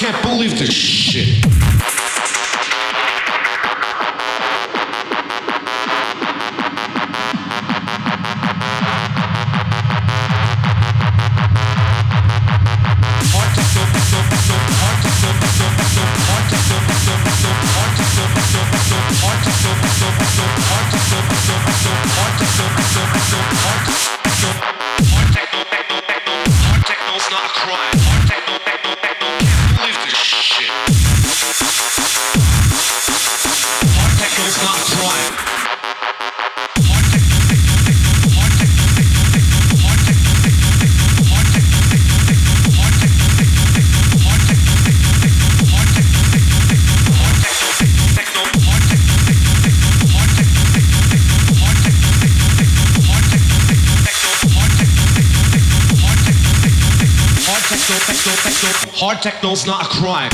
Can't believe this shit. Techno's not a crime.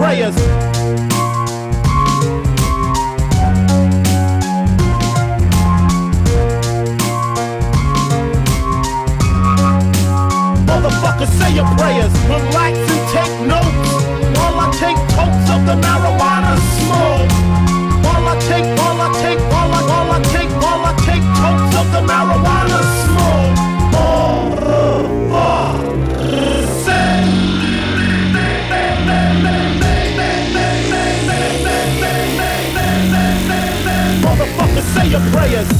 Prayers. Your prayers.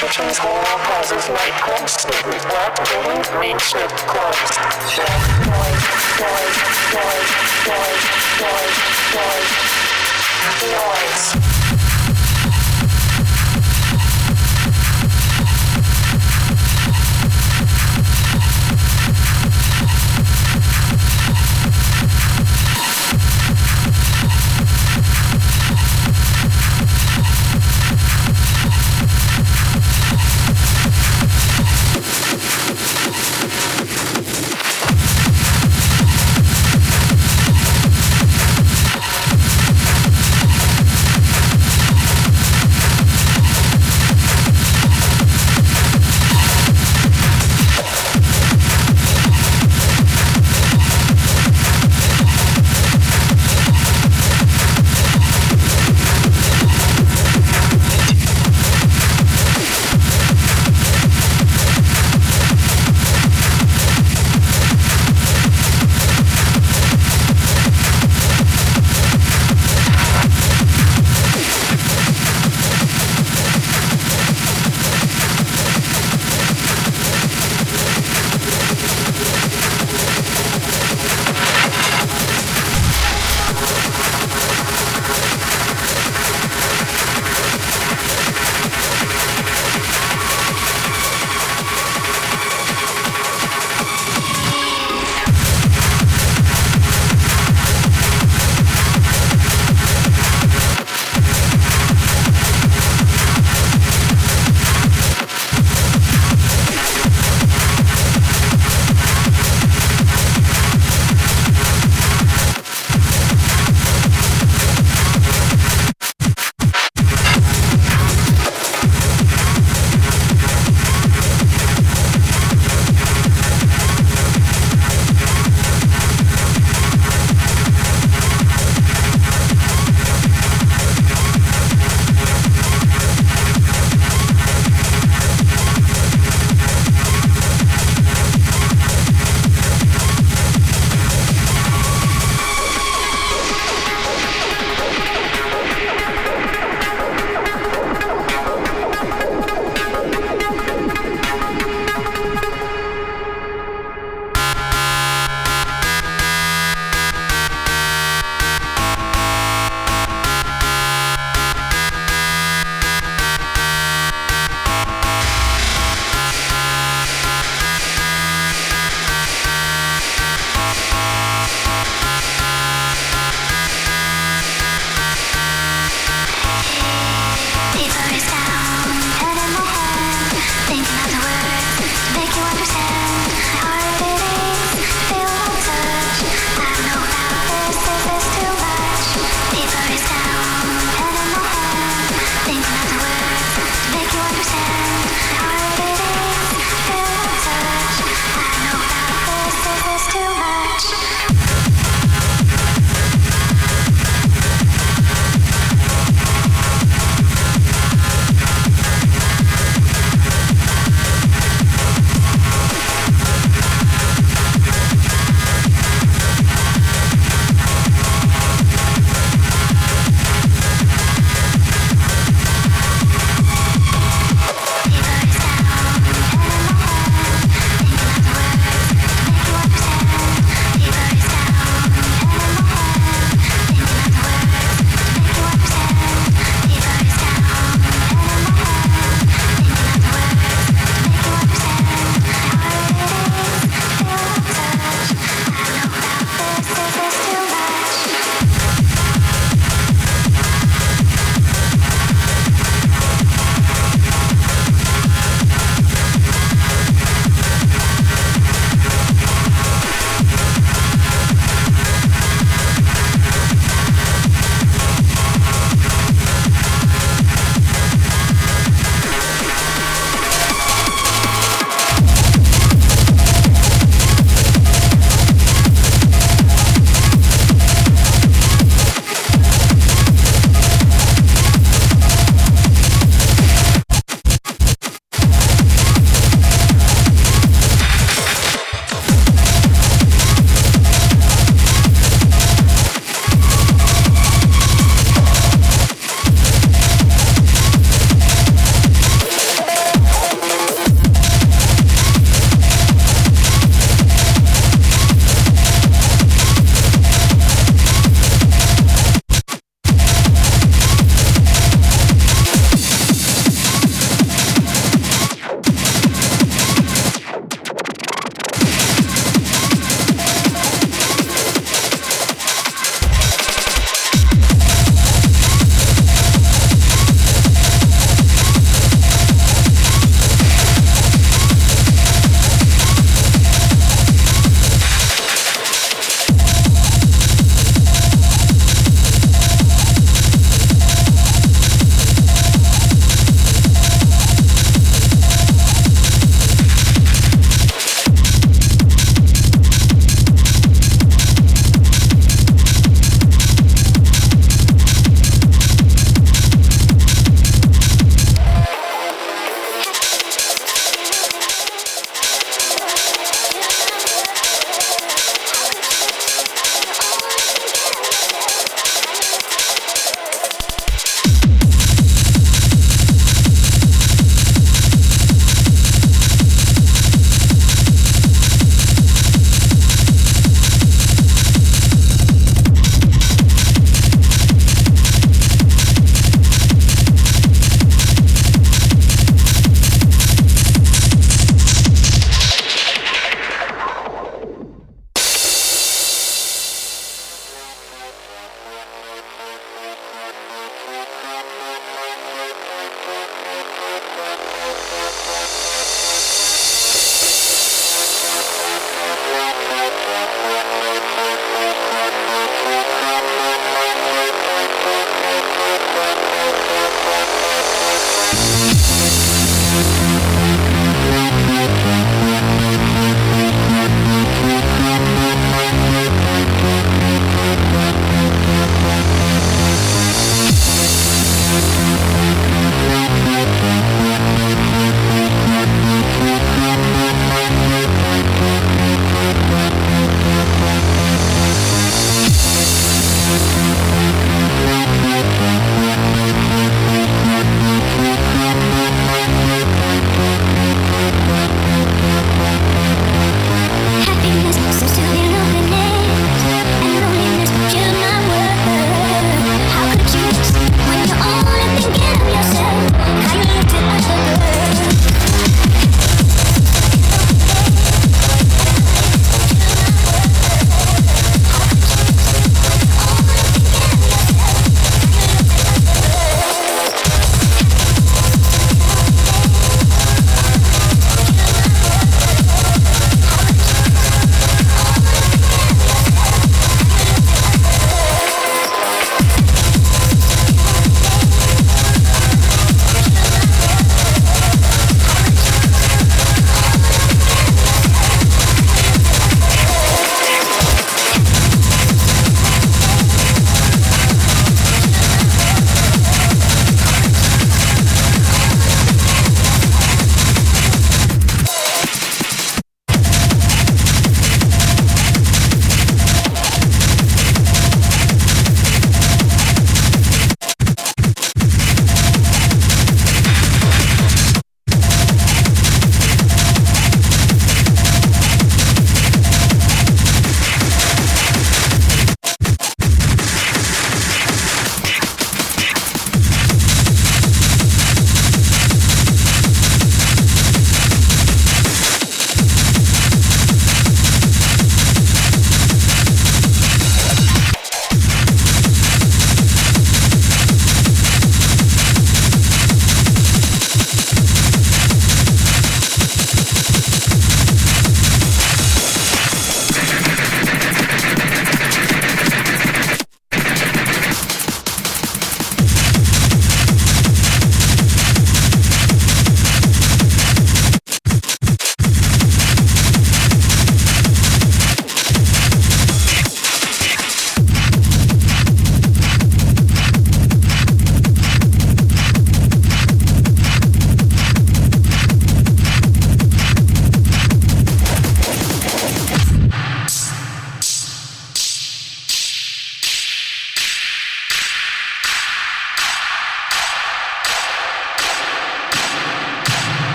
kitchens, whole houses, nightclubs, sleep, black buildings, green strip clubs.